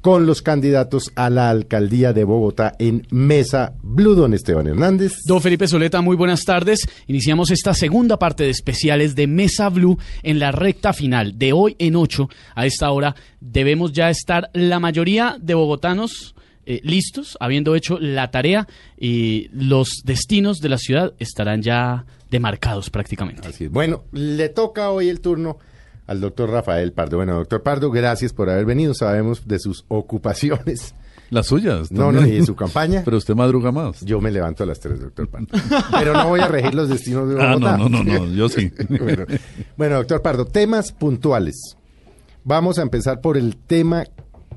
con los candidatos a la alcaldía de Bogotá en Mesa Blue, don Esteban Hernández. Don Felipe Soleta, muy buenas tardes. Iniciamos esta segunda parte de especiales de Mesa Blue en la recta final. De hoy en ocho, a esta hora, debemos ya estar la mayoría de bogotanos eh, listos, habiendo hecho la tarea y los destinos de la ciudad estarán ya demarcados prácticamente. Así es. Bueno, le toca hoy el turno al doctor Rafael Pardo. Bueno, doctor Pardo, gracias por haber venido. Sabemos de sus ocupaciones. Las suyas. No, no, y de su campaña. Pero usted madruga más. Yo me levanto a las 3, doctor Pardo. Pero no voy a regir los destinos de Ah, Bogotá. no, no, no, no, yo sí. bueno, bueno, doctor Pardo, temas puntuales. Vamos a empezar por el tema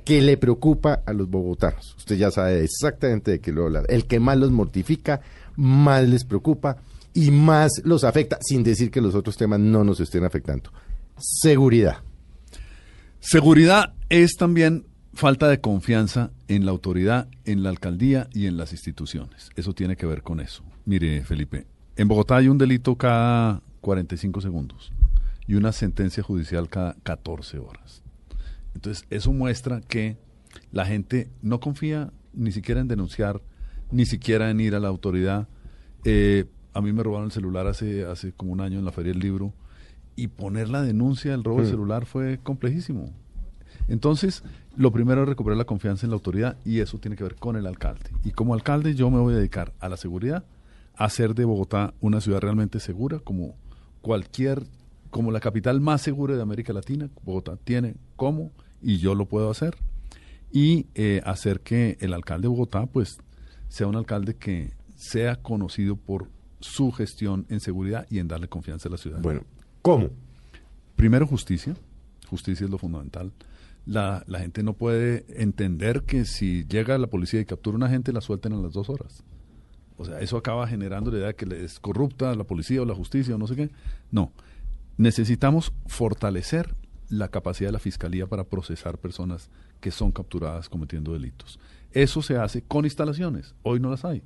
que le preocupa a los bogotanos. Usted ya sabe exactamente de qué lo hablar. El que más los mortifica, más les preocupa y más los afecta, sin decir que los otros temas no nos estén afectando. Seguridad. Seguridad es también falta de confianza en la autoridad, en la alcaldía y en las instituciones. Eso tiene que ver con eso. Mire, Felipe, en Bogotá hay un delito cada 45 segundos y una sentencia judicial cada 14 horas. Entonces, eso muestra que la gente no confía ni siquiera en denunciar, ni siquiera en ir a la autoridad. Eh, a mí me robaron el celular hace, hace como un año en la Feria del Libro y poner la denuncia del robo del celular fue complejísimo. Entonces, lo primero es recuperar la confianza en la autoridad y eso tiene que ver con el alcalde. Y como alcalde yo me voy a dedicar a la seguridad, a hacer de Bogotá una ciudad realmente segura, como cualquier, como la capital más segura de América Latina. Bogotá tiene cómo y yo lo puedo hacer. Y eh, hacer que el alcalde de Bogotá, pues, sea un alcalde que sea conocido por su gestión en seguridad y en darle confianza a la ciudad. Bueno, ¿cómo? Primero, justicia. Justicia es lo fundamental. La, la, gente no puede entender que si llega la policía y captura a una gente, la suelten en las dos horas. O sea, eso acaba generando la idea de que es corrupta la policía o la justicia o no sé qué. No. Necesitamos fortalecer la capacidad de la fiscalía para procesar personas que son capturadas cometiendo delitos. Eso se hace con instalaciones. Hoy no las hay.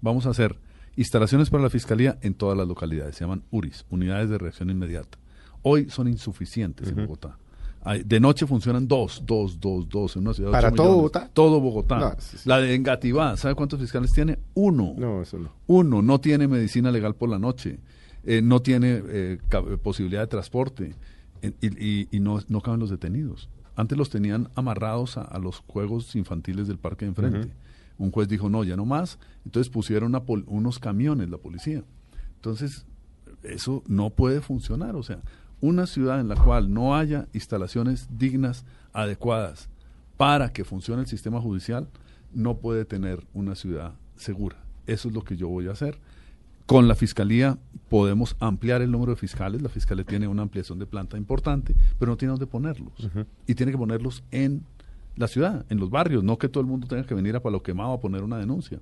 Vamos a hacer instalaciones para la fiscalía en todas las localidades. Se llaman URIs, Unidades de Reacción Inmediata. Hoy son insuficientes uh -huh. en Bogotá. De noche funcionan dos, dos, dos, dos en una ciudad ¿Para todo millones. Bogotá? Todo Bogotá. No, sí, sí. La de Engativá, ¿sabe cuántos fiscales tiene? Uno. No, eso no. Uno, no tiene medicina legal por la noche, eh, no tiene eh, posibilidad de transporte eh, y, y, y no, no, caben los detenidos. Antes los tenían amarrados a, a los juegos infantiles del parque de enfrente. Uh -huh. Un juez dijo, no, ya no más. Entonces pusieron unos camiones, la policía. Entonces, eso no puede funcionar. O sea, una ciudad en la cual no haya instalaciones dignas, adecuadas para que funcione el sistema judicial, no puede tener una ciudad segura. Eso es lo que yo voy a hacer. Con la fiscalía podemos ampliar el número de fiscales. La fiscalía tiene una ampliación de planta importante, pero no tiene dónde ponerlos. Uh -huh. Y tiene que ponerlos en la ciudad, en los barrios, no que todo el mundo tenga que venir a Palo Quemado a poner una denuncia.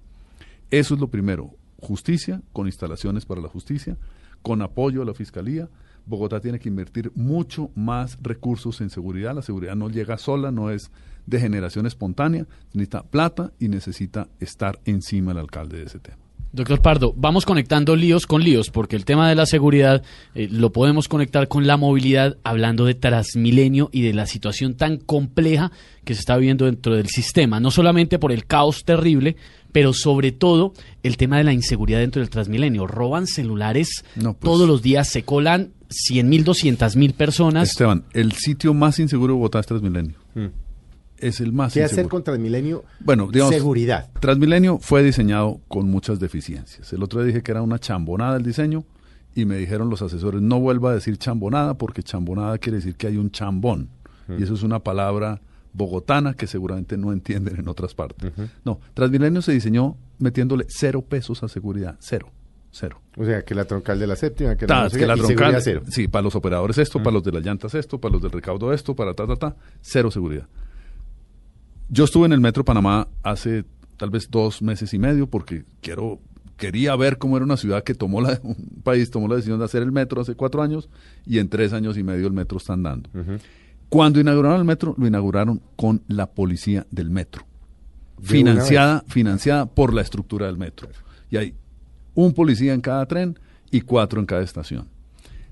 Eso es lo primero. Justicia, con instalaciones para la justicia, con apoyo a la fiscalía. Bogotá tiene que invertir mucho más recursos en seguridad. La seguridad no llega sola, no es de generación espontánea, necesita plata y necesita estar encima el alcalde de ese tema. Doctor Pardo, vamos conectando líos con líos, porque el tema de la seguridad eh, lo podemos conectar con la movilidad, hablando de Transmilenio y de la situación tan compleja que se está viviendo dentro del sistema, no solamente por el caos terrible, pero sobre todo el tema de la inseguridad dentro del Transmilenio. Roban celulares No, pues. todos los días, se colan 100 mil, 200 mil personas. Esteban, el sitio más inseguro de Bogotá es Transmilenio. Es el más ¿Qué inseguro. hacer con Transmilenio? Bueno, digamos, Seguridad. Transmilenio fue diseñado con muchas deficiencias. El otro día dije que era una chambonada el diseño y me dijeron los asesores, no vuelva a decir chambonada porque chambonada quiere decir que hay un chambón. Y eso es una palabra bogotana que seguramente no entienden en otras partes. No, Transmilenio se diseñó metiéndole cero pesos a seguridad, cero. cero. O sea, que la troncal de la séptima, que la, Ta, no sé que qué, la y troncal, cero. sí, para los operadores esto, para los de las llantas esto, para los del recaudo esto, para ta, ta, ta, cero seguridad. Yo estuve en el Metro Panamá hace tal vez dos meses y medio porque quiero quería ver cómo era una ciudad que tomó la, un país tomó la decisión de hacer el metro hace cuatro años y en tres años y medio el metro está andando. Cuando inauguraron el metro, lo inauguraron con la policía del metro, De financiada, financiada por la estructura del metro. Y hay un policía en cada tren y cuatro en cada estación.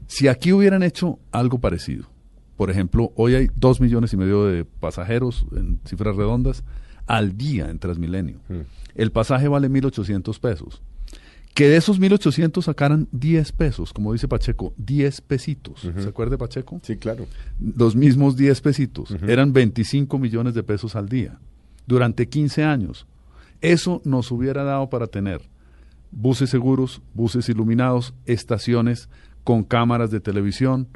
Si aquí hubieran hecho algo parecido, por ejemplo, hoy hay dos millones y medio de pasajeros en cifras redondas al día en Transmilenio. El pasaje vale 1.800 pesos. Que de esos 1.800 sacaran 10 pesos, como dice Pacheco, 10 pesitos. ¿Se acuerda Pacheco? Sí, claro. Los mismos 10 pesitos. Eran 25 millones de pesos al día durante 15 años. Eso nos hubiera dado para tener buses seguros, buses iluminados, estaciones con cámaras de televisión,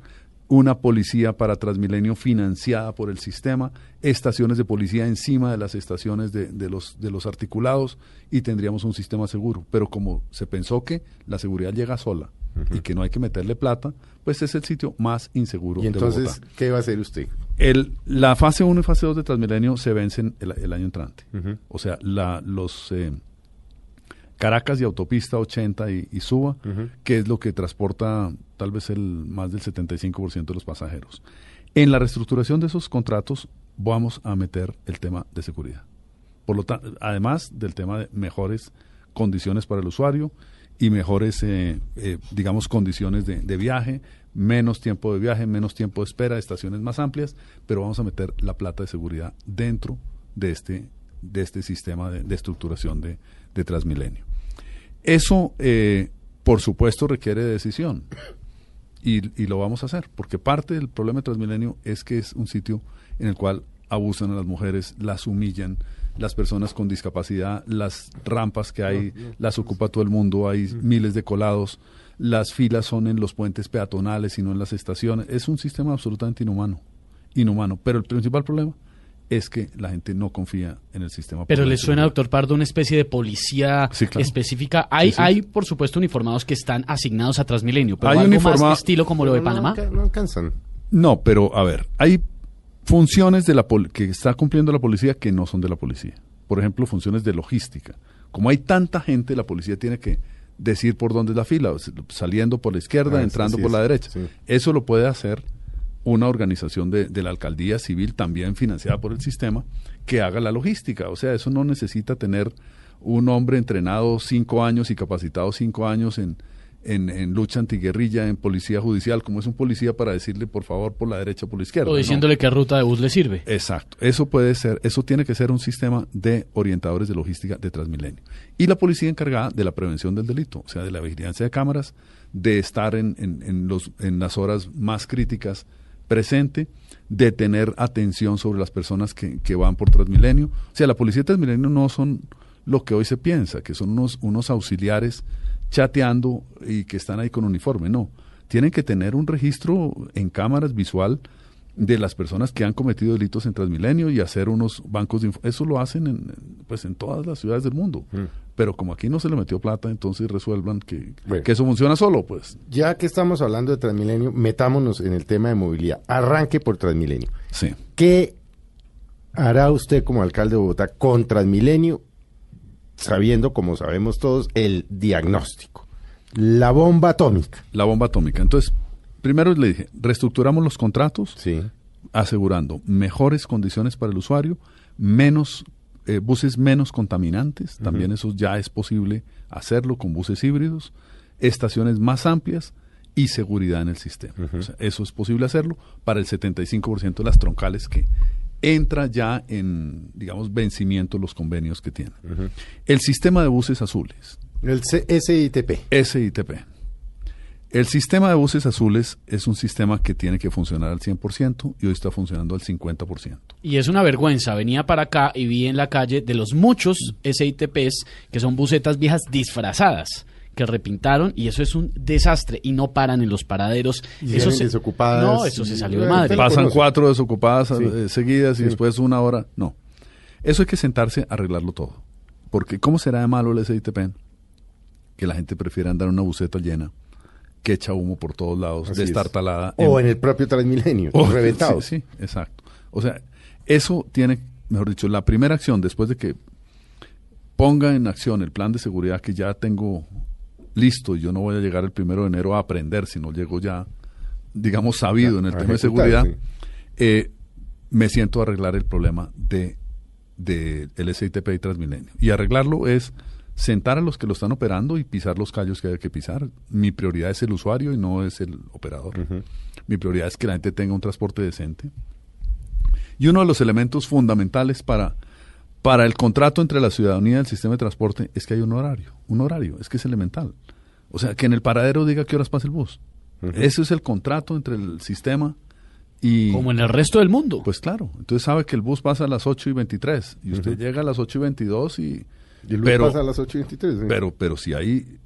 una policía para Transmilenio financiada por el sistema, estaciones de policía encima de las estaciones de, de los, de los articulados y tendríamos un sistema seguro. Pero como se pensó que la seguridad llega sola y que no hay que meterle plata, pues es el sitio más inseguro Y de Bogotá. entonces, ¿qué va a hacer usted? El, la fase 1 y fase 2 de Transmilenio se vencen el, el año entrante. O sea, la, los eh, Caracas y Autopista 80 y, y Suba, Ujú. que es lo que transporta tal vez el más del 75% de los pasajeros. En la reestructuración de esos contratos vamos a meter el tema de seguridad. Por lo tanto, además del tema de mejores condiciones para el usuario y mejores, eh, eh, digamos, condiciones de, viaje, menos tiempo de viaje, menos tiempo de espera, estaciones más amplias, pero vamos a meter la plata de seguridad dentro de este, de este sistema de, de estructuración de, Transmilenio. Eso, eh, por supuesto, requiere de decisión y, y lo vamos a hacer, porque parte del problema de Transmilenio es que es un sitio en el cual abusan a las mujeres, las humillan, las personas con discapacidad, las rampas que hay, las ocupa todo el mundo, hay miles de colados, las filas son en los puentes peatonales y no en las estaciones. Es un sistema absolutamente inhumano, inhumano. Pero el principal problema es que la gente no confía en el sistema. Pero le suena, doctor Pardo, una especie de policía Sí, claro. específica. Hay, Sí, sí. hay, por supuesto, uniformados que están asignados a Transmilenio, pero Hay algo uniforma- más estilo como lo de No, no, Panamá. No, alcanzan. No, pero a ver, hay funciones de la pol- que está cumpliendo la policía que no son de la policía. Por ejemplo, funciones de logística. Como hay tanta gente, la policía tiene que decir por dónde es la fila, saliendo por la izquierda, Ah, entrando por la derecha. sí. Eso lo puede hacer una organización de, de la alcaldía civil, también financiada por el sistema, que haga la logística. O sea, eso no necesita tener un hombre entrenado cinco años y capacitado cinco años en, en, en lucha antiguerrilla, en policía judicial, como es un policía para decirle por favor por la derecha o por la izquierda. O No. diciéndole qué ruta de bus le sirve. Exacto. Eso puede ser, eso tiene que ser un sistema de orientadores de logística de Transmilenio. Y la policía encargada de la prevención del delito, o sea, de la vigilancia de cámaras, de estar en, en, en los, en las horas más críticas presente, de tener atención sobre las personas que, que van por Transmilenio. O sea, la policía de Transmilenio no son lo que hoy se piensa, que son unos, unos auxiliares chateando y que están ahí con uniforme. No, tienen que tener un registro en cámaras visual de las personas que han cometido delitos en Transmilenio y hacer unos bancos de info- eso lo hacen en pues en todas las ciudades del mundo pero como aquí no se le metió plata entonces resuelvan que, Bueno. que eso funciona solo pues Ya que estamos hablando de Transmilenio, metámonos en el tema de movilidad. Arranque por Transmilenio. sí ¿Qué hará usted como alcalde de Bogotá con Transmilenio, sabiendo, como sabemos todos, el diagnóstico? La bomba atómica. la bomba atómica entonces primero le dije reestructuramos los contratos Sí. asegurando mejores condiciones para el usuario, menos eh, buses menos contaminantes, también eso ya es posible hacerlo con buses híbridos, estaciones más amplias y seguridad en el sistema. O sea, eso es posible hacerlo para el 75% de las troncales que entra ya en, digamos, vencimiento los convenios que tienen. El sistema de buses azules, El C- SITP. SITP. El sistema de buses azules es un sistema que tiene que funcionar al 100% y hoy está funcionando al 50%. Y es una vergüenza. Venía para acá y vi en la calle de los muchos SITPs que son busetas viejas disfrazadas que repintaron y eso es un desastre y no paran en los paraderos. Y eso salen desocupadas No, eso se salió de madre. Pasan cuatro desocupadas Sí. eh, seguidas y Sí. después una hora. No. Eso hay que sentarse a arreglarlo todo. Porque ¿cómo será de malo el SITP? que la gente prefiere andar en una buseta llena que echa humo por todos lados, Así es. destartalada. O en el propio Transmilenio, Oh, reventado. Sí, sí, exacto. O sea, eso tiene, mejor dicho, la primera acción después de que ponga en acción el plan de seguridad que ya tengo listo y yo no voy a llegar el primero de enero a aprender, sino llego ya, digamos, sabido en el tema de seguridad, sí. eh, me siento a arreglar el problema de, de el SITP y Transmilenio. Y arreglarlo es sentar a los que lo están operando y pisar los callos que hay que pisar. Mi prioridad es el usuario y no es el operador. Mi prioridad es que la gente tenga un transporte decente. Y uno de los elementos fundamentales para, para el contrato entre la ciudadanía y el sistema de transporte es que hay un horario. Un horario, es que es elemental. O sea, que en el paradero diga qué horas pasa el bus. Ese es el contrato entre el sistema y... Como en el resto del mundo. Pues claro, entonces sabe que el bus pasa a las 8 y 23 y usted llega a las 8 y 22 y... Y el pero, pasa a las 8 y 23. sí. pero, pero si hay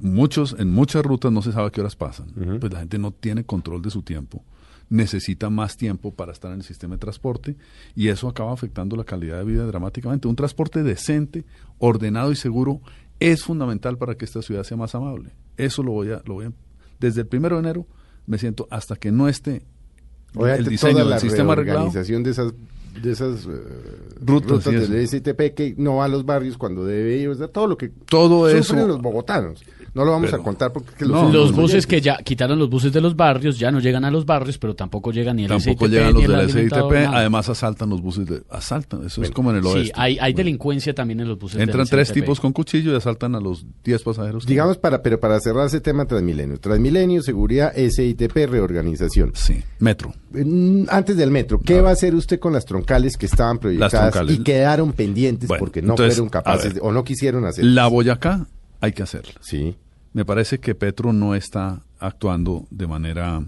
muchos, en muchas rutas no se sabe a qué horas pasan, pues la gente no tiene control de su tiempo, necesita más tiempo para estar en el sistema de transporte y eso acaba afectando la calidad de vida dramáticamente. Un transporte decente, ordenado y seguro es fundamental para que esta ciudad sea más amable. Eso lo voy a, lo voy a, desde el primero de enero me siento hasta que no esté Obviamente, el diseño toda del la sistema reorganización de esas de esas eh, Rutas, rutas, del STP que no va a los barrios cuando debe ir, o sea, todo lo que Todo sufren eso- los bogotanos. No lo vamos Pero- a contar porque es que No, los los buses oyentes. que ya quitaron los buses de los barrios, ya no llegan a los barrios, pero tampoco llegan ni el Tampoco SITP, llegan los del alimentador, SITP, nada. además asaltan los buses de asaltan, eso es como en el Sí, oeste. hay, hay Bueno, delincuencia también en los buses Entran del tres SITP. tipos con cuchillo y asaltan a los 10 pasajeros. Digamos para pero para cerrar ese tema Transmilenio, Transmilenio, seguridad, SITP, reorganización. sí, metro. Antes del metro, ¿qué va a hacer usted con las troncales que estaban proyectadas y quedaron pendientes Bueno, porque no entonces, fueron capaces ver. de- o no quisieron hacer? La Boyacá hay que hacerla. Sí. Me parece que Petro no está actuando de manera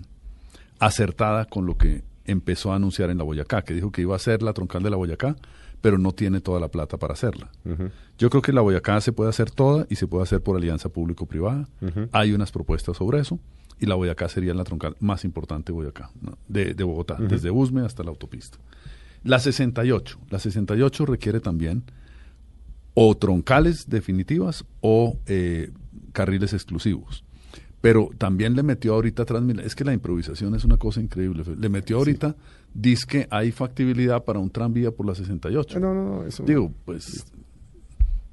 acertada con lo que empezó a anunciar en la Boyacá, que dijo que iba a hacer la troncal de la Boyacá, pero no tiene toda la plata para hacerla. Yo creo que la Boyacá se puede hacer toda y se puede hacer por alianza público-privada. Hay unas propuestas sobre eso y la Boyacá sería la troncal más importante de Boyacá, ¿no? de, de Bogotá, desde Usme hasta la autopista. La 68, la 68 requiere también o troncales definitivas o eh, carriles exclusivos. Pero también le metió ahorita Transmilenio. Es que la improvisación es una cosa increíble. Le metió ahorita, dice que hay factibilidad para un tranvía por la 68. No, no, no, eso Digo, pues.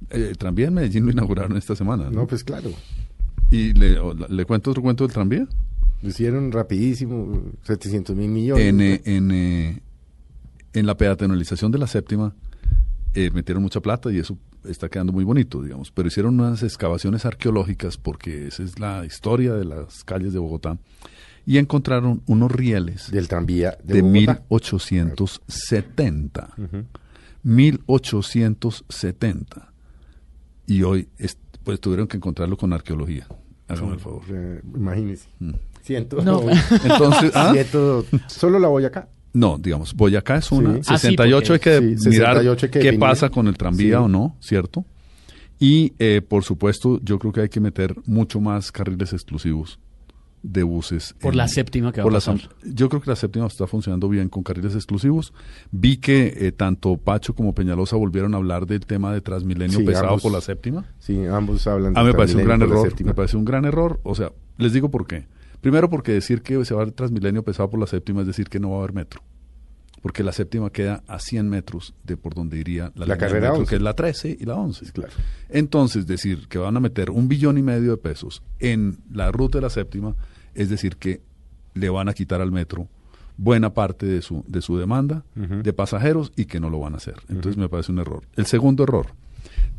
eh, el tranvía en Medellín lo inauguraron esta semana. ¿no? no, pues claro. Y le, cuento otro cuento del tranvía. Lo hicieron rapidísimo, 700 mil millones. En, eh, en, eh, en la peatonalización de la séptima eh, metieron mucha plata y eso está quedando muy bonito, digamos. Pero hicieron unas excavaciones arqueológicas porque esa es la historia de las calles de Bogotá y encontraron unos rieles del tranvía de, de Bogotá. 1870. 1870. Y hoy es- pues tuvieron que encontrarlo con arqueología. Hágame el favor. Eh, imagínese. Ciento, No. Entonces, ¿ah? solo la voy acá. No, digamos, Boyacá es una. Sí. Ah, sí, 68 hay que Sí, mirar 68 hay que qué definir. pasa con el tranvía Sí. o no, ¿cierto? Y, eh, por supuesto, yo creo que hay que meter mucho más carriles exclusivos de buses. Por la séptima que va por a la pasar. sam- Yo creo que la séptima está funcionando bien con carriles exclusivos. Vi que eh, tanto Pacho como Peñalosa volvieron a hablar del tema de Transmilenio Sí, pesado ambos. por la séptima. Sí, ambos hablan A mí de me parece un gran la error. Me parece un gran error. O sea, les digo por qué. Primero porque decir que se va a Transmilenio pesado por la séptima es decir que no va a haber metro. Porque la séptima queda a 100 metros de por donde iría la, de carrera metro, 11. que es la 13 y la 11. Claro. Entonces, decir que van a meter un billón y medio de pesos en la ruta de la séptima, es decir, que le van a quitar al metro buena parte de su, de su demanda de pasajeros y que no lo van a hacer. Entonces me parece un error. El segundo error,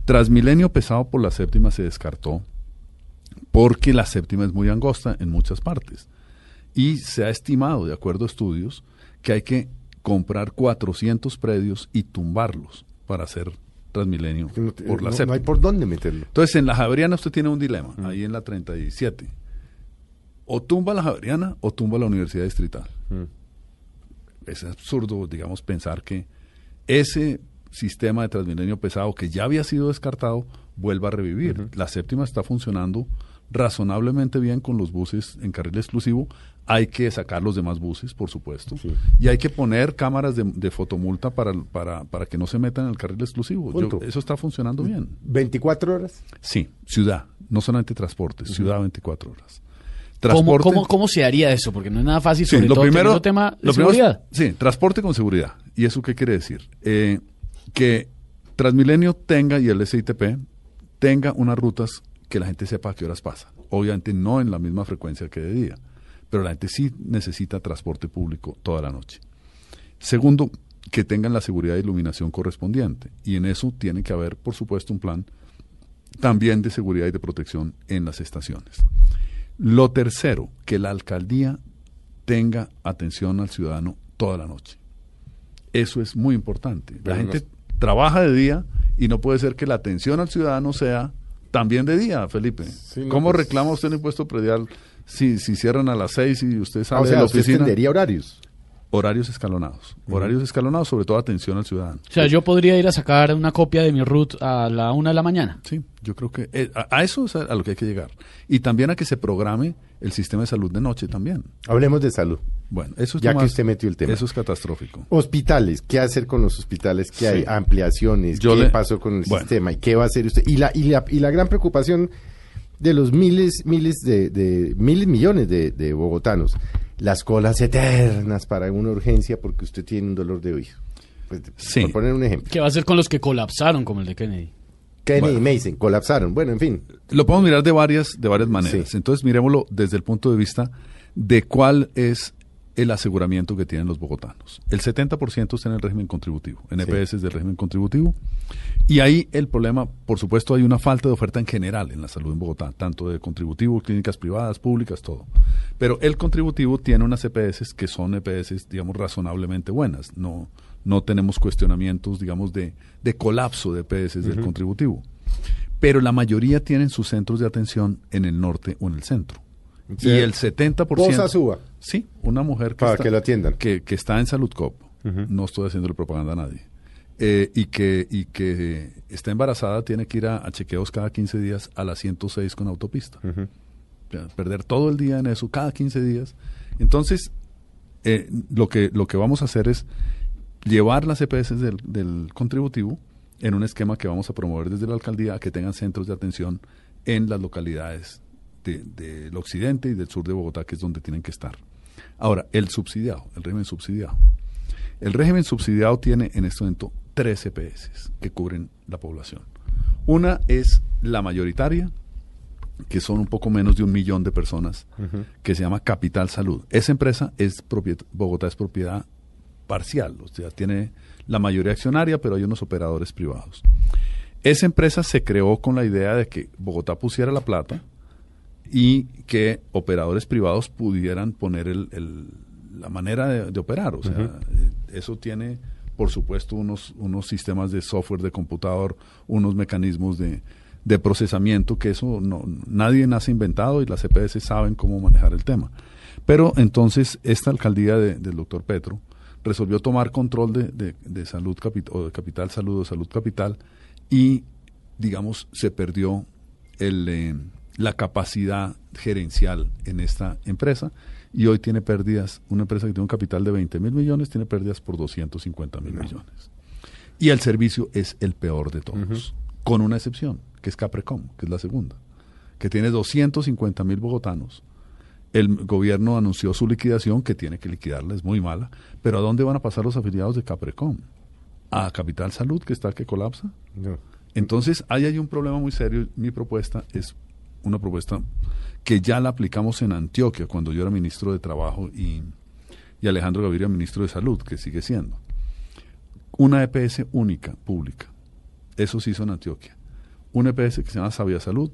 Transmilenio pesado por la séptima se descartó porque la séptima es muy angosta en muchas partes. Y se ha estimado, de acuerdo a estudios, que hay que comprar 400 predios y tumbarlos para hacer Transmilenio No por la no- no hay por dónde meterlo. Entonces, en la Javeriana usted tiene un dilema, ahí en la 37. O tumba la Javeriana o tumba la Universidad Distrital. Es absurdo, digamos, pensar que ese sistema de Transmilenio pesado que ya había sido descartado vuelva a revivir. La séptima está funcionando razonablemente bien con los buses en carril exclusivo. Hay que sacar los demás buses, por supuesto. Sí. Y hay que poner cámaras de, de fotomulta para, para, para que no se metan en el carril exclusivo. Yo- eso está funcionando bien. 24 horas. Sí, ciudad, no solamente transporte, ciudad 24 horas. ¿Cómo, Transporte, cómo, cómo se haría eso? Porque no es nada fácil, Sí, sobre lo todo primero, tema de lo primero seguridad. sí, transporte con seguridad. ¿Y eso qué quiere decir? Eh, que Transmilenio tenga y el SITP tenga unas rutas que la gente sepa a qué horas pasa. Obviamente no en la misma frecuencia que de día, pero la gente sí necesita transporte público toda la noche. Segundo, que tengan la seguridad e iluminación correspondiente. Y en eso tiene que haber, por supuesto, un plan también de seguridad y de protección en las estaciones. Lo tercero, que la alcaldía tenga atención al ciudadano toda la noche. Eso es muy importante. La Pero gente trabaja de día y no puede ser que la atención al ciudadano sea también de día, Felipe. Sí, no, ¿Cómo pues- reclama usted el impuesto predial si, si cierran a las seis y usted sale Ah, o de la usted oficina? horarios. Horarios escalonados. Horarios escalonados, sobre todo atención al ciudadano. O sea, yo podría ir a sacar una copia de mi root a la una de la mañana. Sí, yo creo que eh, a, a eso es a, a lo que hay que llegar. Y también a que se programe el sistema de salud de noche también. Hablemos de salud. Bueno, eso es Ya que usted metió el tema. Eso es catastrófico. Hospitales, ¿qué hacer con los hospitales? ¿Qué hay? Ampliaciones, Yo ¿qué le- pasó con el Bueno. sistema? ¿Y qué va a hacer usted? Y la, y la, y la gran preocupación de los miles, miles de, de miles, millones de, de bogotanos, las colas eternas para una urgencia porque usted tiene un dolor de oído. Pues, Sí. Por poner un ejemplo. ¿Qué va a hacer con los que colapsaron, como el de Kennedy? Kennedy Bueno. Mason colapsaron. Bueno, en fin. Lo podemos mirar de varias, de varias maneras. Sí. Entonces, miremoslo desde el punto de vista de cuál es el aseguramiento que tienen los bogotanos. El 70% está en el régimen contributivo, en Sí. EPS del régimen contributivo. Y ahí el problema, por supuesto, hay una falta de oferta en general en la salud en Bogotá, tanto de contributivo, clínicas privadas, públicas, todo. Pero el contributivo tiene unas EPS que son EPS, digamos, razonablemente buenas. No, no tenemos cuestionamientos, digamos, de, de colapso de EPS del contributivo. Pero la mayoría tienen sus centros de atención en el norte o en el centro. Sí. Y el 70%... Cosa suba. Sí, una mujer que, Para está, que lo atiendan. que, que está en Salud Cop, no estoy haciéndole propaganda a nadie, eh, y, que, y que está embarazada, tiene que ir a, a chequeos cada 15 días a la 106 con autopista. O sea, perder todo el día en eso, cada 15 días. Entonces, eh, lo, que, lo que vamos a hacer es llevar las EPS del, del contributivo en un esquema que vamos a promover desde la alcaldía a que tengan centros de atención en las localidades de- del occidente y del sur de Bogotá, que es donde tienen que estar. Ahora, el subsidiado, el régimen subsidiado. El régimen subsidiado tiene en este momento tres EPS que cubren la población. Una es la mayoritaria, que son un poco menos de un millón de personas, que se llama Capital Salud. Esa empresa es propiedad, Bogotá es propiedad parcial, o sea, tiene la mayoría accionaria, pero hay unos operadores privados. Esa empresa se creó con la idea de que Bogotá pusiera la plata y que operadores privados pudieran poner el- el- la manera de, de operar. O sea, eso tiene, por supuesto, unos, unos sistemas de software de computador, unos mecanismos de, de procesamiento que eso no, nadie nace inventado y las EPS saben cómo manejar el tema. Pero entonces esta alcaldía de- del doctor Petro resolvió tomar control de, de- de salud capital, o de capital salud o salud capital y digamos se perdió el, eh, la capacidad gerencial en esta empresa y hoy tiene pérdidas, una empresa que tiene un capital de 20 mil millones tiene pérdidas por 250 mil millones. Y el servicio es el peor de todos, con una excepción, que es Caprecom, que es la segunda, que tiene 250 mil bogotanos. El gobierno anunció su liquidación, que tiene que liquidarla, es muy mala, pero ¿a dónde van a pasar los afiliados de Caprecom? ¿A Capital Salud, que está que colapsa? No. Entonces, ahí hay un problema muy serio. Mi propuesta es una propuesta que ya la aplicamos en Antioquia cuando yo era ministro de Trabajo y, y Alejandro Gaviria ministro de Salud, que sigue siendo. Una EPS única, pública. Eso se hizo en Antioquia. Una EPS que se llama Sabia Salud,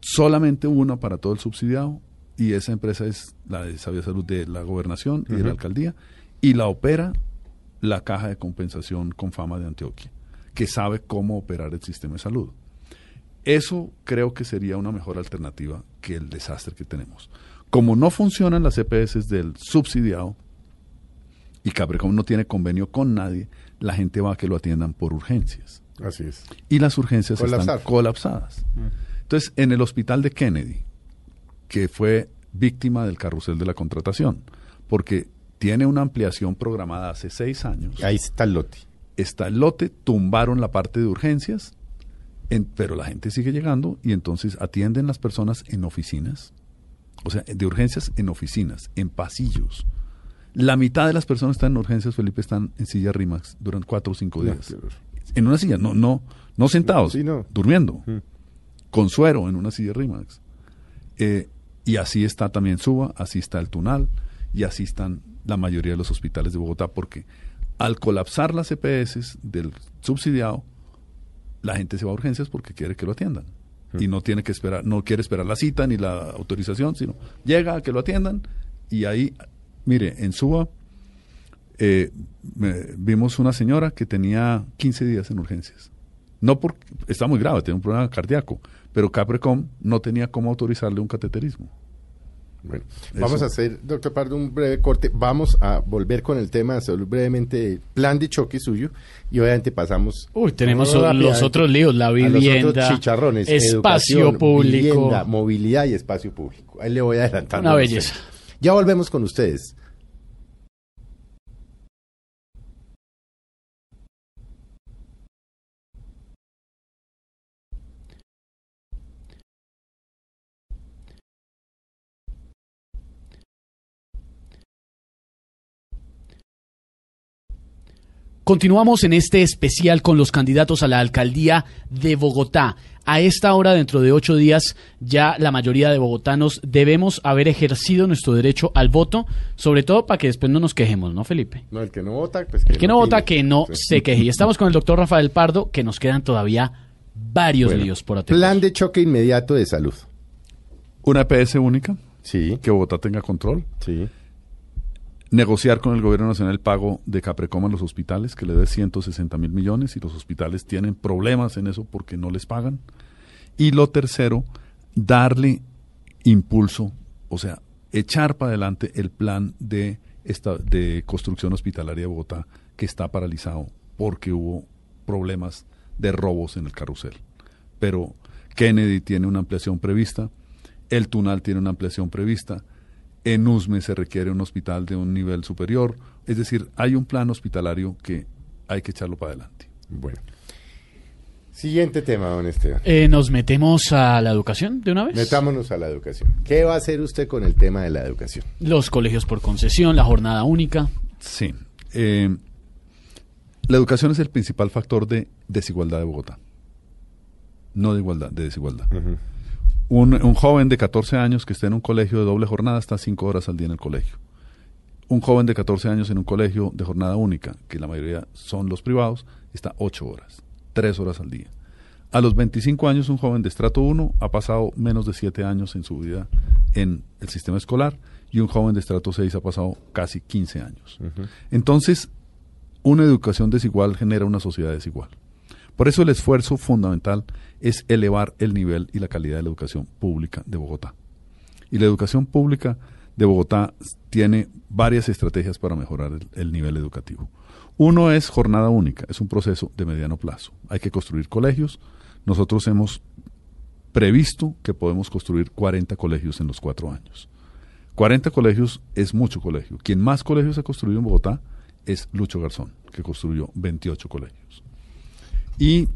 solamente una para todo el subsidiado, y esa empresa es la de Sabia Salud de la gobernación y de la alcaldía, y la opera la Caja de Compensación con Fama de Antioquia, que sabe cómo operar el sistema de salud. Eso creo que sería una mejor alternativa que el desastre que tenemos. Como no funcionan las EPS del subsidiado y Caprecom no tiene convenio con nadie, la gente va a que lo atiendan por urgencias. Así es. Y las urgencias Colapsar. están colapsadas. Entonces, en el hospital de Kennedy, que fue víctima del carrusel de la contratación, porque tiene una ampliación programada hace seis años. Ahí está el lote. Está el lote, tumbaron la parte de urgencias, en- pero la gente sigue llegando y entonces atienden las personas en oficinas, o sea, de urgencias en oficinas, en pasillos. La mitad de las personas que están en urgencias, Felipe, están en silla RIMAX durante cuatro o cinco días. en una silla, no, no, no sentados, Sí, no. durmiendo, Mm. con suero en una silla RIMAX. Eh, y así está también Suba, así está el Tunal y así están la mayoría de los hospitales de Bogotá, porque al colapsar las EPS del subsidiado, la gente se va a urgencias porque quiere que lo atiendan. Y no tiene que esperar, no quiere esperar la cita ni la autorización, sino llega a que lo atiendan y ahí, mire, en Suba eh, me- vimos una señora que tenía 15 días en urgencias. No porque está muy grave, tiene un problema cardíaco, pero Caprecom no tenía cómo autorizarle un cateterismo. Bueno, Eso. vamos a hacer, doctor Pardo, un breve corte. Vamos a volver con el tema de salud brevemente, plan de choque suyo, y obviamente pasamos. Uy, tenemos los otros líos, la vivienda, chicharrones, espacio público. vivienda, movilidad y espacio público. Ahí le voy adelantando. Una belleza. Ya volvemos con ustedes. Continuamos en este especial con los candidatos a la alcaldía de Bogotá. A esta hora, dentro de ocho días, ya la mayoría de bogotanos debemos haber ejercido nuestro derecho al voto, sobre todo para que después no nos quejemos, ¿no, Felipe? No, el que no vota, pues que El que no vota, que no Sí. se queje. Y estamos con el doctor Rafael Pardo, que nos quedan todavía varios Bueno, líos por atender. Plan de choque inmediato de salud. Una EPS única, Sí, que Bogotá tenga control, sí. Negociar con el gobierno nacional el pago de Caprecom a los hospitales, que le dé 160 mil millones y los hospitales tienen problemas en eso porque no les pagan. Y lo tercero, darle impulso, o sea, echar para adelante el plan de, esta, de construcción hospitalaria de Bogotá que está paralizado porque hubo problemas de robos en el carrusel. Pero Kennedy tiene una ampliación prevista, el Tunal tiene una ampliación prevista, en Usme se requiere un hospital de un nivel superior, es decir, hay un plan hospitalario que hay que echarlo para adelante. Bueno. Siguiente tema, don Esteban. Eh, ¿Nos metemos a la educación de una vez? Metámonos a la educación. ¿Qué va a hacer usted con el tema de la educación? Los colegios por concesión, la jornada única. Sí. eh, la educación es el principal factor de desigualdad de Bogotá. No de igualdad, de desigualdad. Un, un joven de 14 años que esté en un colegio de doble jornada está 5 horas al día en el colegio. Un joven de 14 años en un colegio de jornada única, que la mayoría son los privados, está 8 horas, 3 horas al día. A los 25 años, un joven de estrato 1 ha pasado menos de 7 años en su vida en el sistema escolar y un joven de estrato 6 ha pasado casi 15 años. Entonces, una educación desigual genera una sociedad desigual. Por eso el esfuerzo fundamental es elevar el nivel y la calidad de la educación pública de Bogotá. Y la educación pública de Bogotá tiene varias estrategias para mejorar el, el nivel educativo. Uno es jornada única, es un proceso de mediano plazo. Hay que construir colegios. Nosotros hemos previsto que podemos construir 40 colegios en los cuatro años. 40 colegios es mucho colegio. Quien más colegios ha construido en Bogotá es Lucho Garzón, que construyó 28 colegios. Y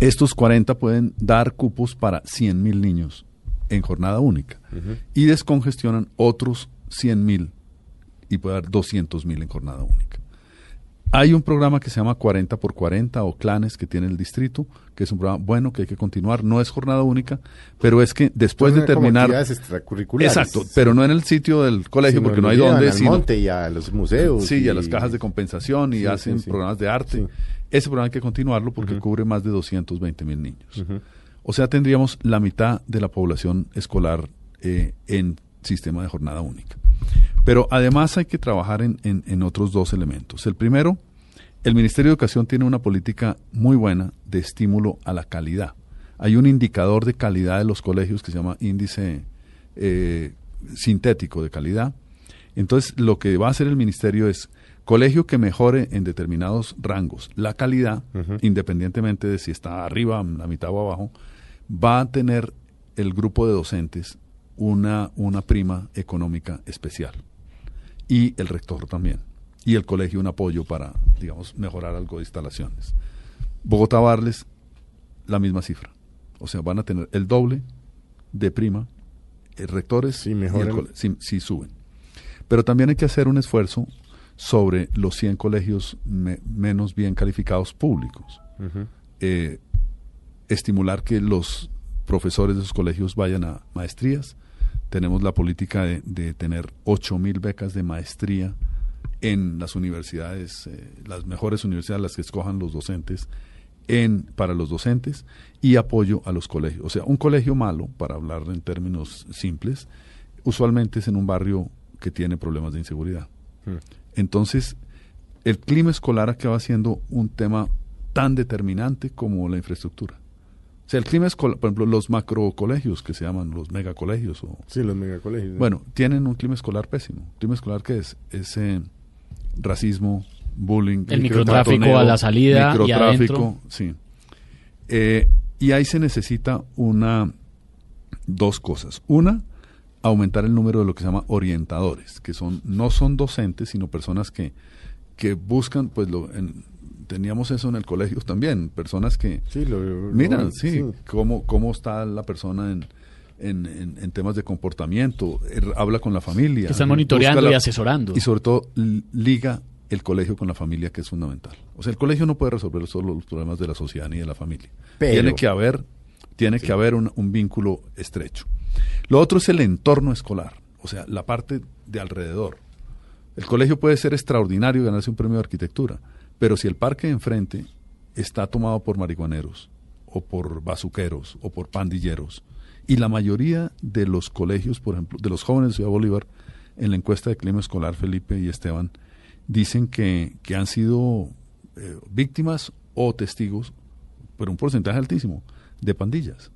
estos 40 pueden dar cupos para 100 mil niños en jornada única. Y descongestionan otros 100 mil y puede dar 200 mil en jornada única. Hay un programa que se llama 40 por 40 o clanes que tiene el distrito, que es un programa bueno que hay que continuar. No es jornada única, pero es que después de terminar... actividades extracurriculares. Exacto, pero no en el sitio del colegio Sino porque no hay dónde, al sino monte y a los museos. Sí, y a las cajas de compensación y Sí, hacen sí, sí. programas de arte. Ese programa hay que continuarlo porque cubre más de 220 mil niños. O sea, tendríamos la mitad de la población escolar eh, en sistema de jornada única. Pero además hay que trabajar en, en- en otros dos elementos. El primero, el Ministerio de Educación tiene una política muy buena de estímulo a la calidad. Hay un indicador de calidad de los colegios que se llama índice eh, sintético de calidad. Entonces, lo que va a hacer el ministerio es colegio que mejore en determinados rangos la calidad, independientemente de si está arriba, a mitad o abajo, va a tener el grupo de docentes una, una prima económica especial y el rector también y el colegio un apoyo para, digamos, mejorar algo de instalaciones. Bogotá darles la misma cifra. O sea, van a tener el doble de prima eh, rectores Sí, y el mejoran. sí, sí suben. Pero también hay que hacer un esfuerzo sobre los 100 colegios me- menos bien calificados públicos. Eh, estimular que los profesores de esos colegios vayan a maestrías. Tenemos la política de, de tener 8 mil becas de maestría en las universidades, eh, las mejores universidades, las que escojan los docentes, en, para los docentes y apoyo a los colegios. O sea, un colegio malo, para hablar en términos simples, usualmente es en un barrio que tiene problemas de inseguridad. Hmm. Entonces, el clima escolar acaba siendo un tema tan determinante como la infraestructura. O sea, el clima escolar, por ejemplo, los macrocolegios que se llaman los megacolegios, o, Sí, los megacolegios. ¿no? bueno, tienen un clima escolar pésimo. ¿Clima escolar qué es? Es eh, racismo, bullying, El microtráfico a la salida y microtráfico, adentro. sí. Eh, y ahí se necesita una dos cosas. Una, aumentar el número de lo que se llama orientadores, que son no son docentes, sino personas que, que buscan, pues lo, en- teníamos eso en el colegio también, personas que Sí, lo- lo- Mira, lo- sí, Cómo, cómo está la persona en, en, en- en temas de comportamiento, er- habla con la familia. Que están monitoreando y asesorando. Y sobre todo li- liga el colegio con la familia, que es fundamental. O sea, el colegio no puede resolver solo los problemas de la sociedad ni de la familia. Pero- tiene que haber, tiene que haber un, un vínculo estrecho. Lo otro es el entorno escolar, o sea, la parte de alrededor. El colegio puede ser extraordinario y ganarse un premio de arquitectura, pero si el parque de enfrente está tomado por marihuaneros, o por bazuqueros, o por pandilleros, y la mayoría de los colegios, por ejemplo, de los jóvenes de Ciudad Bolívar, en la encuesta de clima escolar, Felipe y Esteban, dicen que, que han sido eh, víctimas o testigos, pero un porcentaje altísimo, de pandillas.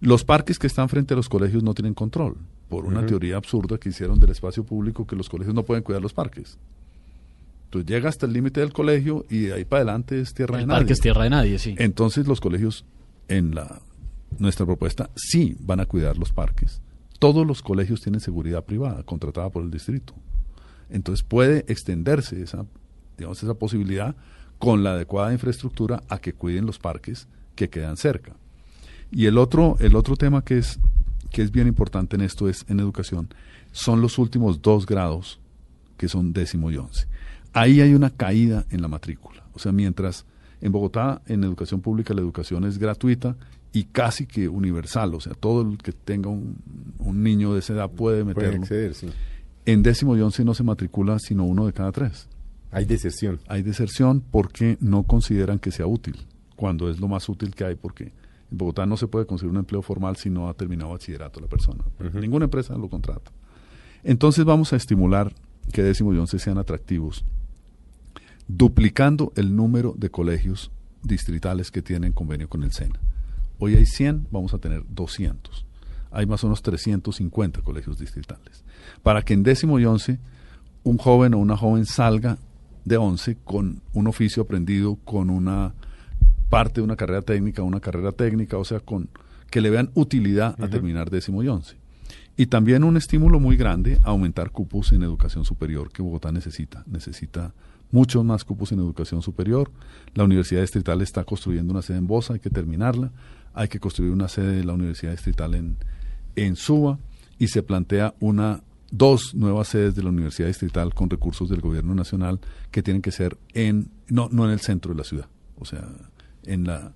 Los parques que están frente a los colegios no tienen control, por una teoría absurda que hicieron del espacio público que los colegios no pueden cuidar los parques. Entonces llega hasta el límite del colegio y de ahí para adelante es tierra de El nadie. parque es tierra de nadie, sí. Entonces los colegios, en la nuestra propuesta, sí van a cuidar los parques. Todos los colegios tienen seguridad privada, contratada por el distrito. Entonces puede extenderse esa, digamos, esa posibilidad con la adecuada infraestructura a que cuiden los parques que quedan cerca. Y el otro, el otro tema que es, que es bien importante en esto es en educación, son los últimos dos grados, que son décimo y once. Ahí hay una caída en la matrícula. O sea, mientras en Bogotá, en educación pública, la educación es gratuita y casi que universal. O sea, todo el que tenga un, un niño de esa edad puede meterlo. acceder, sí. En décimo y once no se matricula sino uno de cada tres. Hay deserción. Hay deserción porque no consideran que sea útil, cuando es lo más útil que hay, porque en Bogotá no se puede conseguir un empleo formal si no ha terminado bachillerato la persona. Ninguna empresa lo contrata. Entonces vamos a estimular que décimo y once sean atractivos, duplicando el número de colegios distritales que tienen convenio con el SENA. Hoy hay 100, vamos a tener 200. Hay más o menos 350 colegios distritales. Para que en décimo y once un joven o una joven salga de once con un oficio aprendido, con una parte de una carrera técnica, una carrera técnica, o sea, con que le vean utilidad a terminar décimo y once. Y también un estímulo muy grande a aumentar cupos en educación superior que Bogotá necesita. Necesita muchos más cupos en educación superior. La Universidad Distrital está construyendo una sede en Bosa, hay que terminarla. Hay que construir una sede de la Universidad Distrital en, en Suba y se plantea una dos nuevas sedes de la Universidad Distrital con recursos del Gobierno Nacional que tienen que ser en no no en el centro de la ciudad, o sea, en la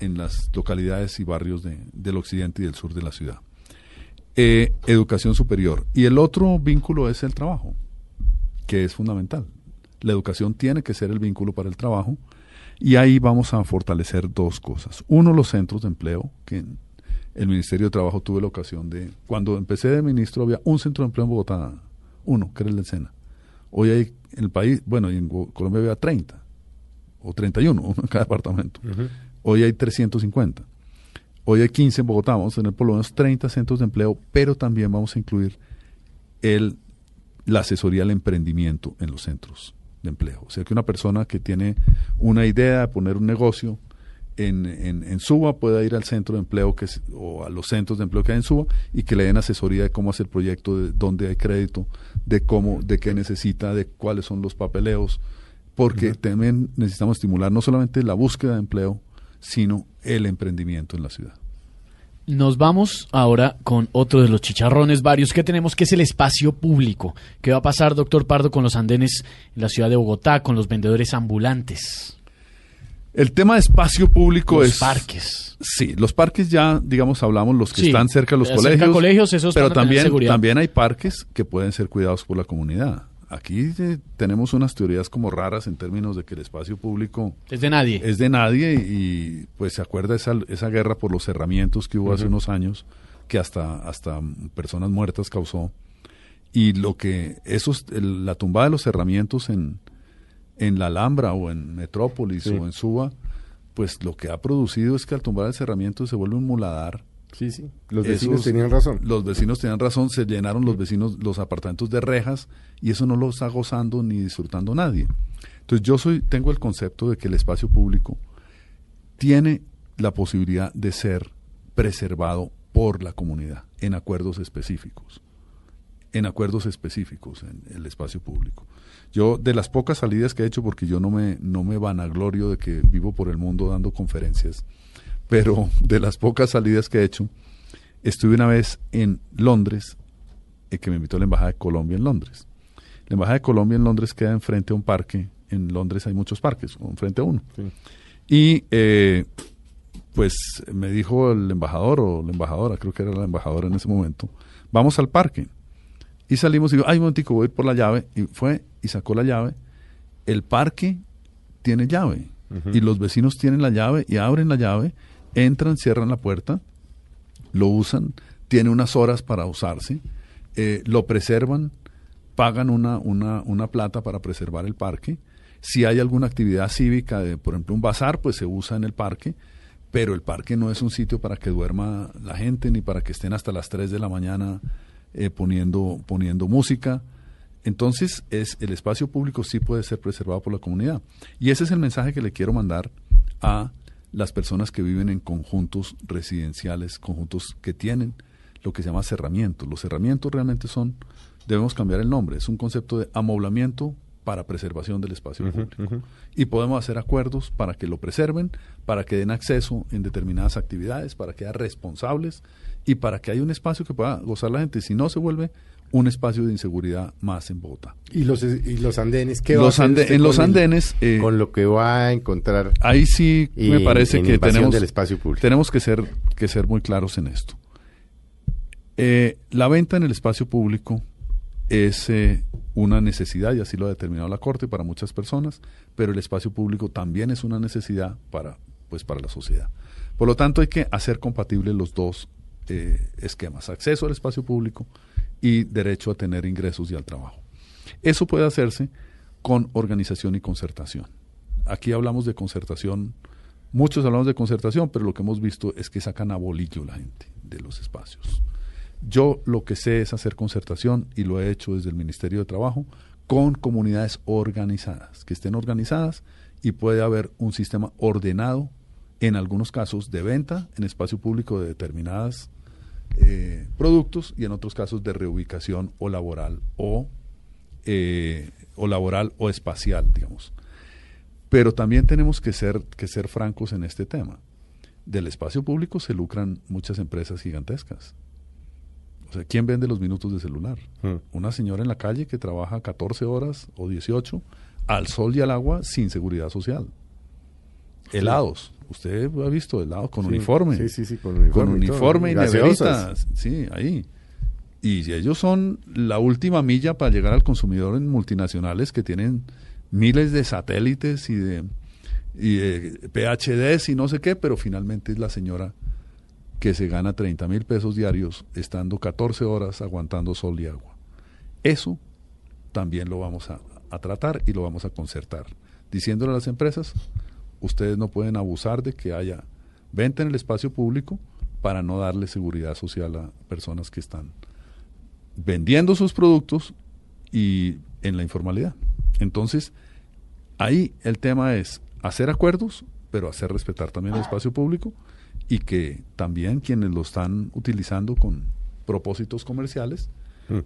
en las localidades y barrios de- del occidente y del sur de la ciudad. Eh, educación superior. Y el otro vínculo es el trabajo, que es fundamental. La educación tiene que ser el vínculo para el trabajo y ahí vamos a fortalecer dos cosas. Uno, los centros de empleo, que en el Ministerio de Trabajo tuve la ocasión de... Cuando empecé de ministro había un centro de empleo en Bogotá, uno, que era el del SENA. Hoy hay en el país, bueno, y en Colombia había 30 o 31, uno en cada departamento. Hoy hay 350. Hoy hay 15 en Bogotá, vamos a tener por lo menos 30 centros de empleo, pero también vamos a incluir el, la asesoría al emprendimiento en los centros de empleo. O sea que una persona que tiene una idea de poner un negocio en, en, en Suba pueda ir al centro de empleo que es- o a los centros de empleo que hay en Suba y que le den asesoría de cómo hacer el proyecto, de dónde hay crédito, de cómo, de qué necesita, de cuáles son los papeleos, porque también necesitamos estimular no solamente la búsqueda de empleo, sino el emprendimiento en la ciudad. Nos vamos ahora con otro de los chicharrones varios que tenemos, que es el espacio público. ¿Qué va a pasar, doctor Pardo, con los andenes en la ciudad de Bogotá, con los vendedores ambulantes, El tema de espacio público los es... parques? Sí, los parques ya, digamos, hablamos los que Sí, están cerca de los cerca colegios. colegios, esos pero también, también hay parques que pueden ser cuidados por la comunidad. Aquí eh, tenemos unas teorías como raras en términos de que el espacio público Es de nadie. es de nadie y pues se acuerda esa, esa guerra por los cerramientos que hubo hace unos años que hasta, hasta personas muertas causó. Y lo que esos, el- la tumbada de los cerramientos en, en la Alhambra o en Metrópolis Sí. o en Suba, pues lo que ha producido es que al tumbar el cerramiento se vuelve un muladar. Sí, sí. Los vecinos Esos- tenían razón. Los vecinos tenían razón, se llenaron los vecinos los apartamentos de rejas y eso no lo está gozando ni disfrutando nadie. Entonces yo soy tengo el concepto de que el espacio público tiene la posibilidad de ser preservado por la comunidad en acuerdos específicos. En acuerdos específicos en el espacio público. Yo de las pocas salidas que he hecho porque yo no me no me vanaglorio de que vivo por el mundo dando conferencias, pero de las pocas salidas que he hecho estuve una vez en Londres, eh, que me invitó la Embajada de Colombia en Londres. La Embajada de Colombia en Londres queda enfrente a un parque. En Londres hay muchos parques, enfrente a uno. Sí. Y eh, pues me dijo el embajador o la embajadora, creo que era la embajadora en ese momento, vamos al parque. Y salimos y digo, ay, un momentico, voy a ir por la llave. Y fue y sacó la llave. El parque tiene llave. Y los vecinos tienen la llave y abren la llave, entran, cierran la puerta, lo usan, tiene unas horas para usarse, eh, lo preservan, pagan una, una, una plata para preservar el parque. Si hay alguna actividad cívica, de, por ejemplo un bazar, pues se usa en el parque, pero el parque no es un sitio para que duerma la gente ni para que estén hasta las 3 de la mañana eh, poniendo, poniendo música. Entonces, es, el espacio público sí puede ser preservado por la comunidad. Y ese es el mensaje que le quiero mandar a las personas que viven en conjuntos residenciales, conjuntos que tienen lo que se llama cerramiento. Los cerramientos realmente son, debemos cambiar el nombre, es un concepto de amoblamiento para preservación del espacio público. Y podemos hacer acuerdos para que lo preserven, para que den acceso en determinadas actividades, para que sean responsables y para que haya un espacio que pueda gozar la gente. Si no, se vuelve un espacio de inseguridad más en Bogotá. ¿Y los, y los andenes? ¿Qué va a Los hacer ande- en los el- andenes, eh, con lo que va a encontrar Ahí sí Y me parece que tenemos, del espacio público. tenemos que ser, que ser muy claros en esto. Eh, la venta en el espacio público es eh, una necesidad, y así lo ha determinado la Corte para muchas personas, pero el espacio público también es una necesidad para, pues, para la sociedad. Por lo tanto, hay que hacer compatibles los dos esquemas, acceso al espacio público y derecho a tener ingresos y al trabajo. Eso puede hacerse con organización y concertación. Aquí hablamos de concertación, muchos hablamos de concertación, pero lo que hemos visto es que sacan a bolillo la gente de los espacios. Yo lo que sé es hacer concertación y lo he hecho desde el Ministerio de Trabajo con comunidades organizadas, que estén organizadas y puede haber un sistema ordenado, en algunos casos de venta en espacio público de determinadas eh, productos y en otros casos de reubicación o laboral o, eh, o laboral o espacial, digamos. Pero también tenemos que ser, que ser francos en este tema. Del espacio público se lucran muchas empresas gigantescas. O sea, ¿quién vende los minutos de celular? Hmm. Una señora en la calle que trabaja 14 horas o 18 al sol y al agua sin seguridad social. Helados. Usted ha visto helados con Sí, uniforme. sí, sí, sí, con uniforme Con y todo. uniforme y neveritas. Sí, ahí. Y ellos son la última milla para llegar al consumidor en multinacionales que tienen miles de satélites y de, y de PHDs y no sé qué, pero finalmente es la señora que se gana 30 mil pesos diarios estando 14 horas aguantando sol y agua. Eso también lo vamos a, a tratar y lo vamos a concertar, diciéndole a las empresas, ustedes no pueden abusar de que haya venta en el espacio público para no darle seguridad social a personas que están vendiendo sus productos y en la informalidad. Entonces, ahí el tema es hacer acuerdos pero hacer respetar también el espacio público y que también quienes lo están utilizando con propósitos comerciales,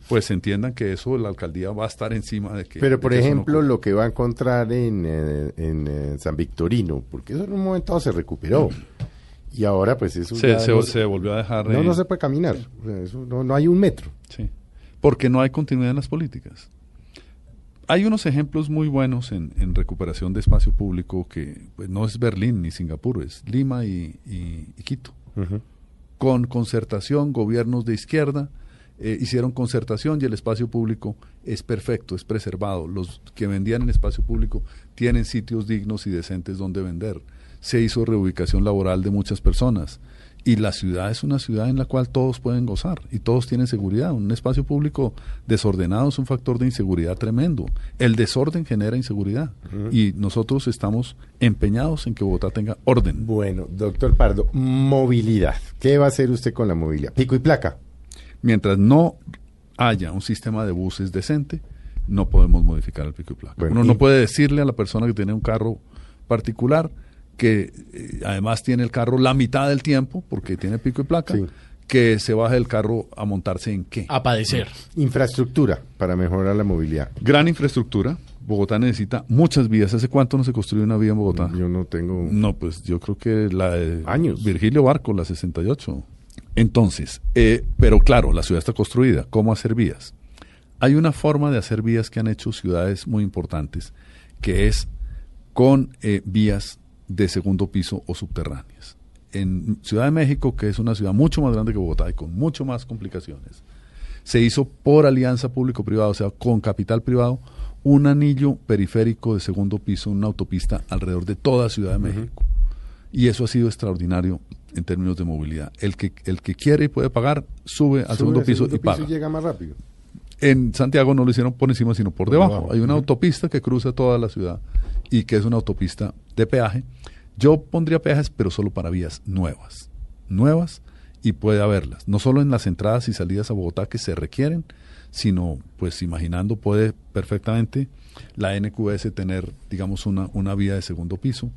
pues entiendan que eso la alcaldía va a estar encima de que... Pero, por que eso no ejemplo, lo que va a encontrar en, eh, en, eh, San Victorino, porque eso en un momento se recuperó. Y ahora, pues eso se, se- no, se volvió a dejar... no, eh, no se puede caminar. Eso no, no hay un metro. Sí, porque no hay continuidad en las políticas. Hay unos ejemplos muy buenos en, en recuperación de espacio público que pues, no es Berlín ni Singapur, es Lima y, y- y Quito. Con concertación, gobiernos de izquierda eh, hicieron concertación y el espacio público es perfecto, es preservado. Los que vendían en espacio público tienen sitios dignos y decentes donde vender. Se hizo reubicación laboral de muchas personas. Y la ciudad es una ciudad en la cual todos pueden gozar y todos tienen seguridad. Un espacio público desordenado es un factor de inseguridad tremendo. El desorden genera inseguridad. Y nosotros estamos empeñados en que Bogotá tenga orden. Bueno, doctor Pardo, movilidad. ¿Qué va a hacer usted con la movilidad? Pico y placa. Mientras no haya un sistema de buses decente, no podemos modificar el pico y placa. Bueno, Uno y- no puede decirle a la persona que tiene un carro particular que eh, además tiene el carro la mitad del tiempo, porque tiene pico y placa, Sí. que se baje del carro a montarse en qué. A padecer. Infraestructura para mejorar la movilidad. Gran infraestructura. Bogotá necesita muchas vías. ¿Hace cuánto no se construye una vía en Bogotá? Yo no tengo... No, pues yo creo que la de Años. Virgilio Barco, la 68. Entonces, eh, pero claro, la ciudad está construida. ¿Cómo hacer vías? Hay una forma de hacer vías que han hecho ciudades muy importantes, que es con eh, vías de segundo piso o subterráneas. En Ciudad de México, que es una ciudad mucho más grande que Bogotá y con mucho más complicaciones, se hizo por alianza público-privada, o sea, con capital privado, un anillo periférico de segundo piso, una autopista alrededor de toda Ciudad de México. Y eso ha sido extraordinario en términos de movilidad. El que, el que quiere y puede pagar, sube al Sube segundo al piso segundo y paga. llega más rápido. En Santiago no lo hicieron por encima, sino por, Por debajo. debajo. Hay una autopista que cruza toda la ciudad y que es una autopista de peaje. Yo pondría peajes, pero solo para vías nuevas. Nuevas y puede haberlas. No solo en las entradas y salidas a Bogotá que se requieren, sino, pues imaginando, puede perfectamente la NQS tener, digamos, una, una vía de segundo piso.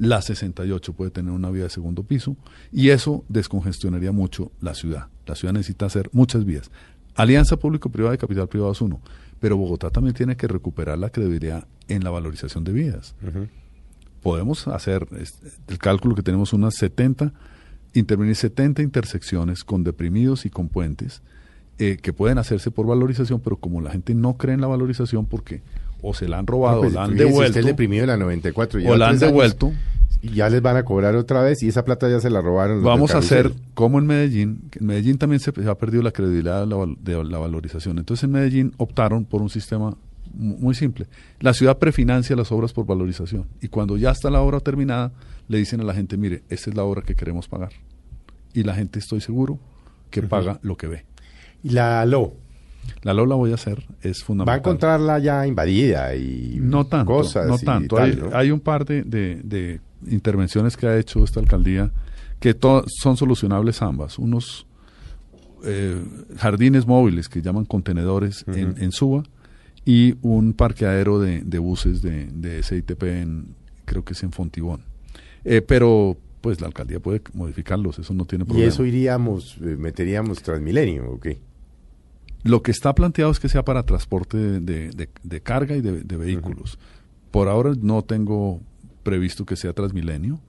La 68 puede tener una vía de segundo piso y eso descongestionaría mucho la ciudad. La ciudad necesita hacer muchas vías. Alianza público-privada y capital privado es uno, pero Bogotá también tiene que recuperar la credibilidad en la valorización de vías. Podemos hacer el cálculo que tenemos unas 70, intervenir 70 intersecciones con deprimidos y con puentes eh, que pueden hacerse por valorización, pero como la gente no cree en la valorización porque o se la han robado, No, pues, o la han devuelto, Usted es deprimido de la 94. o la han años devuelto, Y ya les van a cobrar otra vez y esa plata ya se la robaron. Vamos a hacer como en Medellín, que en Medellín también se, se ha perdido la credibilidad de de la valorización. Entonces en Medellín optaron por un sistema mu- muy simple. La ciudad prefinancia las obras por valorización y cuando ya está la obra terminada le dicen a la gente, mire, esta es la obra que queremos pagar. Y la gente estoy seguro que paga lo que ve. Y la LO, La LOLA voy a hacer, es va a fundamental. encontrarla ya invadida y No tanto, cosas no y tanto. tal, hay, ¿no? hay un par de, de- de intervenciones que ha hecho esta alcaldía que son solucionables ambas. Unos eh, jardines móviles que llaman contenedores en, en Suba y un parqueadero de, de buses de, de SITP en, creo que es en Fontibón. Eh, pero pues la alcaldía puede modificarlos, eso no tiene Y problema. eso iríamos, eh, meteríamos Transmilenio, ¿ok? Lo que está planteado es que sea para transporte de, de- carga y de, de vehículos. Por ahora no tengo previsto que sea Transmilenio.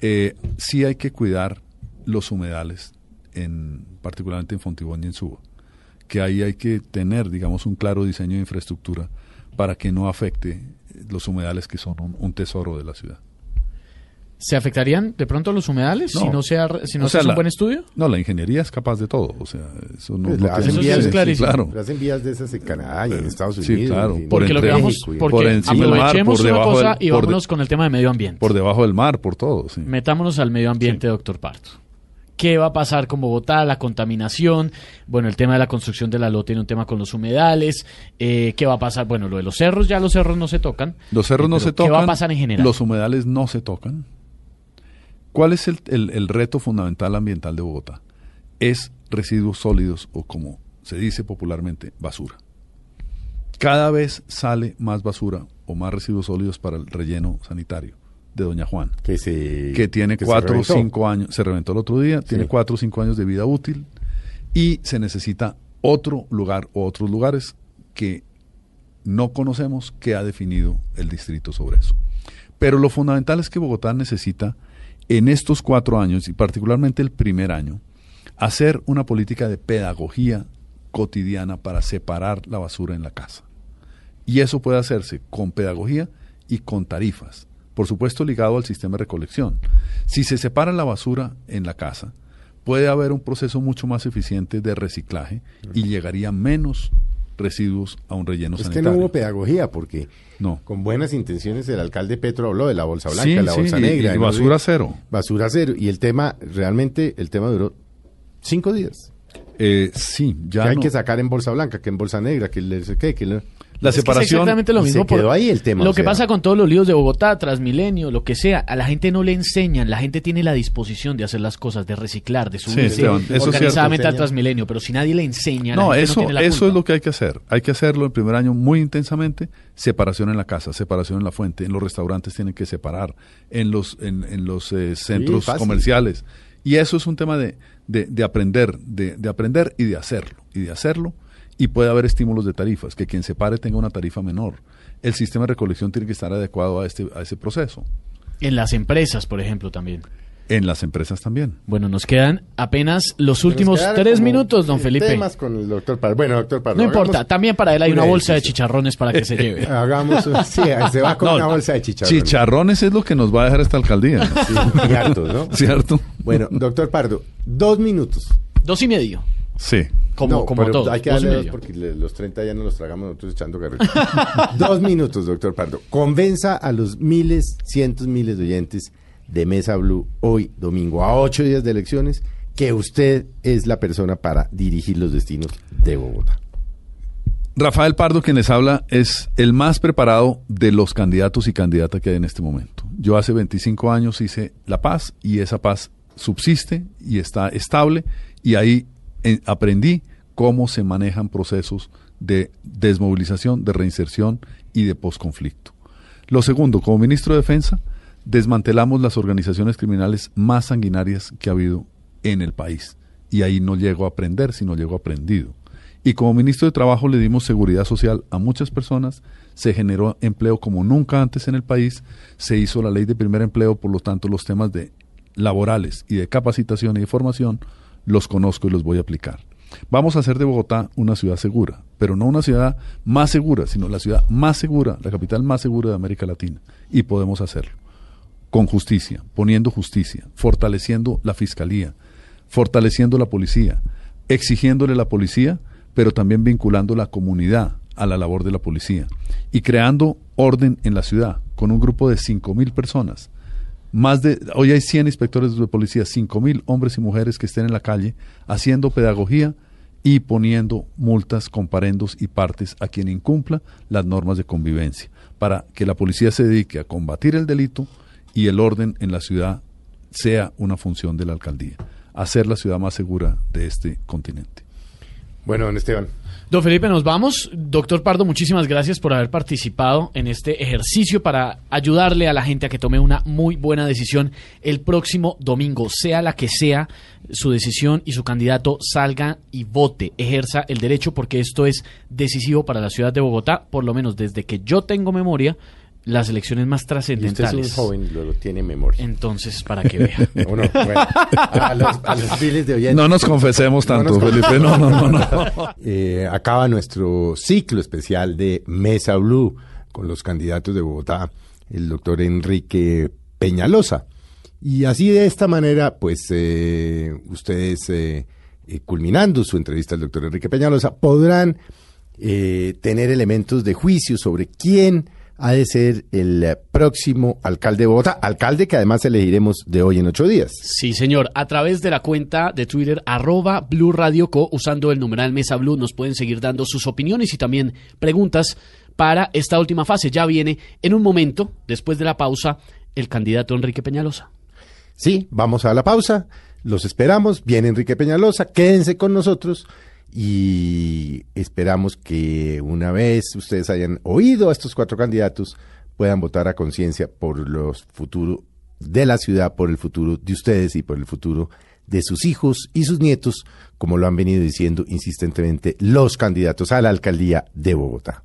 Eh, sí hay que cuidar los humedales, en, particularmente en Fontibón y en Suba. Que ahí hay que tener, digamos, un claro diseño de infraestructura para que no afecte los humedales que son un, un tesoro de la ciudad. ¿Se afectarían de pronto los humedales No. si no, sea, si no O se hace un buen estudio? No, la ingeniería es capaz de todo. O sea, eso no, Pues no hacen sí vías, es clarísimo. claro. hacen vías de esas en Canadá y en Estados Sí, Unidos. claro, y en por Porque lo que vamos, porque por encima del mar, aprovechemos una cosa del- y de- vámonos con el tema de medio ambiente. Por debajo del mar, por todo. Sí. Metámonos al medio ambiente, doctor Parto. ¿Qué va a pasar con Bogotá? La contaminación, bueno, el tema de la construcción de la LO tiene un tema con los humedales, eh, ¿qué va a pasar? Bueno, lo de los cerros, ya los cerros no se tocan. Los cerros Eh, no se tocan. ¿Qué va a pasar en general? Los humedales no se tocan. ¿Cuál es el, el- el reto fundamental ambiental de Bogotá? Es residuos sólidos o como se dice popularmente, basura. Cada vez sale más basura o más residuos sólidos para el relleno sanitario. de Doña Juan, Que, se, que tiene que cuatro o cinco años, se reventó el otro día, tiene cuatro o cinco años de vida útil y se necesita otro lugar o otros lugares que no conocemos que ha definido el distrito sobre eso. Pero lo fundamental es que Bogotá necesita en estos cuatro años y particularmente el primer año hacer una política de pedagogía cotidiana para separar la basura en la casa. Y eso puede hacerse con pedagogía y con tarifas. Por supuesto, ligado al sistema de recolección. Si se separa la basura en la casa, puede haber un proceso mucho más eficiente de reciclaje y llegaría menos residuos a un relleno Es que sanitario. no hubo pedagogía porque No. con buenas intenciones el alcalde Petro habló de la bolsa blanca, Sí, la sí, bolsa negra. y basura cero. Basura cero. Y el tema, realmente, el tema duró cinco días. Eh, sí, ya que hay no. que sacar en bolsa blanca, que en bolsa negra, que le qué, que le- La Es que es separación. exactamente lo mismo. se quedó ahí el tema, Lo que sea. pasa con todos los líos de Bogotá, Transmilenio, lo que sea, a la gente no le enseñan, la gente tiene la disposición de hacer las cosas, de reciclar, de subirse Esteban, eso es organizadamente al Transmilenio, pero si nadie le enseña, la No, gente eso, tiene la eso culpa. es lo que hay que hacer. Hay que hacerlo el primer año muy intensamente. Separación en la casa, separación en la fuente. En los restaurantes tienen que separar. En los, en, en los eh, centros comerciales. Y eso es un tema de, de, de aprender, de, de aprender y de hacerlo. Y de hacerlo. Y puede haber estímulos de tarifas, que quien separe tenga una tarifa menor. El sistema de recolección tiene que estar adecuado a, este, a ese proceso. En las empresas, por ejemplo, también. En las empresas también. Bueno, nos quedan apenas los últimos tres minutos, don eh, Felipe. Temas con el doctor Pardo. Bueno, doctor Pardo. No importa, también para él hay un una bolsa de chicharrones para que se lleve. Hagamos, un- sí, se va con No, una bolsa de chicharrones. Chicharrones es lo que nos va a dejar esta alcaldía. Sí, y hartos, ¿no? ¿Cierto? Bueno, doctor Pardo, dos minutos. Dos y medio, Sí. como, No, como pero todo. Hay que darle dos porque le- los 30 ya no los tragamos nosotros echando carrera. dos minutos, doctor Pardo. Convenza a los miles, cientos miles de oyentes de Mesa Blue hoy, domingo, a ocho días de elecciones, que usted es la persona para dirigir los destinos de Bogotá. Rafael Pardo, quien les habla, es el más preparado de los candidatos y candidatas que hay en este momento. Yo hace 25 años hice La Paz y esa paz subsiste y está estable y ahí aprendí cómo se manejan procesos de desmovilización, de reinserción y de posconflicto. Lo segundo, como ministro de Defensa, desmantelamos las organizaciones criminales más sanguinarias que ha habido en el país. Y ahí no llego a aprender, sino llego aprendido. Y como ministro de Trabajo le dimos seguridad social a muchas personas, se generó empleo como nunca antes en el país, se hizo la ley de primer empleo, por lo tanto los temas de laborales y de capacitación y de formación los conozco y los voy a aplicar. Vamos a hacer de Bogotá una ciudad segura, pero no una ciudad más segura, sino la ciudad más segura, la capital más segura de América Latina. Y podemos hacerlo con justicia, poniendo justicia, fortaleciendo la fiscalía, fortaleciendo la policía, exigiéndole a la policía, pero también vinculando la comunidad a la labor de la policía y creando orden en la ciudad con un grupo de 5.000 personas. Más de, hoy hay 100 inspectores de policía, 5.000 hombres y mujeres que estén en la calle haciendo pedagogía y poniendo multas, comparendos y partes a quien incumpla las normas de convivencia, para que la policía se dedique a combatir el delito y el orden en la ciudad sea una función de la alcaldía, hacer la ciudad más segura de este continente. Bueno, don Esteban. Don Felipe, nos vamos. Doctor Pardo, muchísimas gracias por haber participado en este ejercicio para ayudarle a la gente a que tome una muy buena decisión el próximo domingo, sea la que sea su decisión y su candidato salga y vote, ejerza el derecho porque esto es decisivo para la ciudad de Bogotá, por lo menos desde que yo tengo memoria, las elecciones más Y usted trascendentales. es un joven, lo tiene memoria. Entonces, para que vea. ¿O no? Bueno, a los, a los de oyentes. No nos confesemos No tanto, nos Felipe, no, no, no. no. Eh, acaba nuestro ciclo especial de Mesa Blue con los candidatos de Bogotá, el doctor Enrique Peñalosa. Y así de esta manera, pues eh, ustedes, eh, eh, culminando su entrevista al doctor Enrique Peñalosa, podrán eh, tener elementos de juicio sobre quién ha de ser el próximo alcalde de Bogotá, alcalde que además elegiremos de hoy en ocho días. Sí, señor. A través de la cuenta de Twitter, arroba Blue Radio Co, usando el numeral Mesa Blue, nos pueden seguir dando sus opiniones y también preguntas para esta última fase. Ya viene en un momento, después de la pausa, el candidato Enrique Peñalosa. Sí, vamos a la pausa, los esperamos, viene Enrique Peñalosa, quédense con nosotros y esperamos que una vez ustedes hayan oído a estos cuatro candidatos, puedan votar a conciencia por los futuros de la ciudad, por el futuro de ustedes y por el futuro de sus hijos y sus nietos, como lo han venido diciendo insistentemente los candidatos a la alcaldía de Bogotá.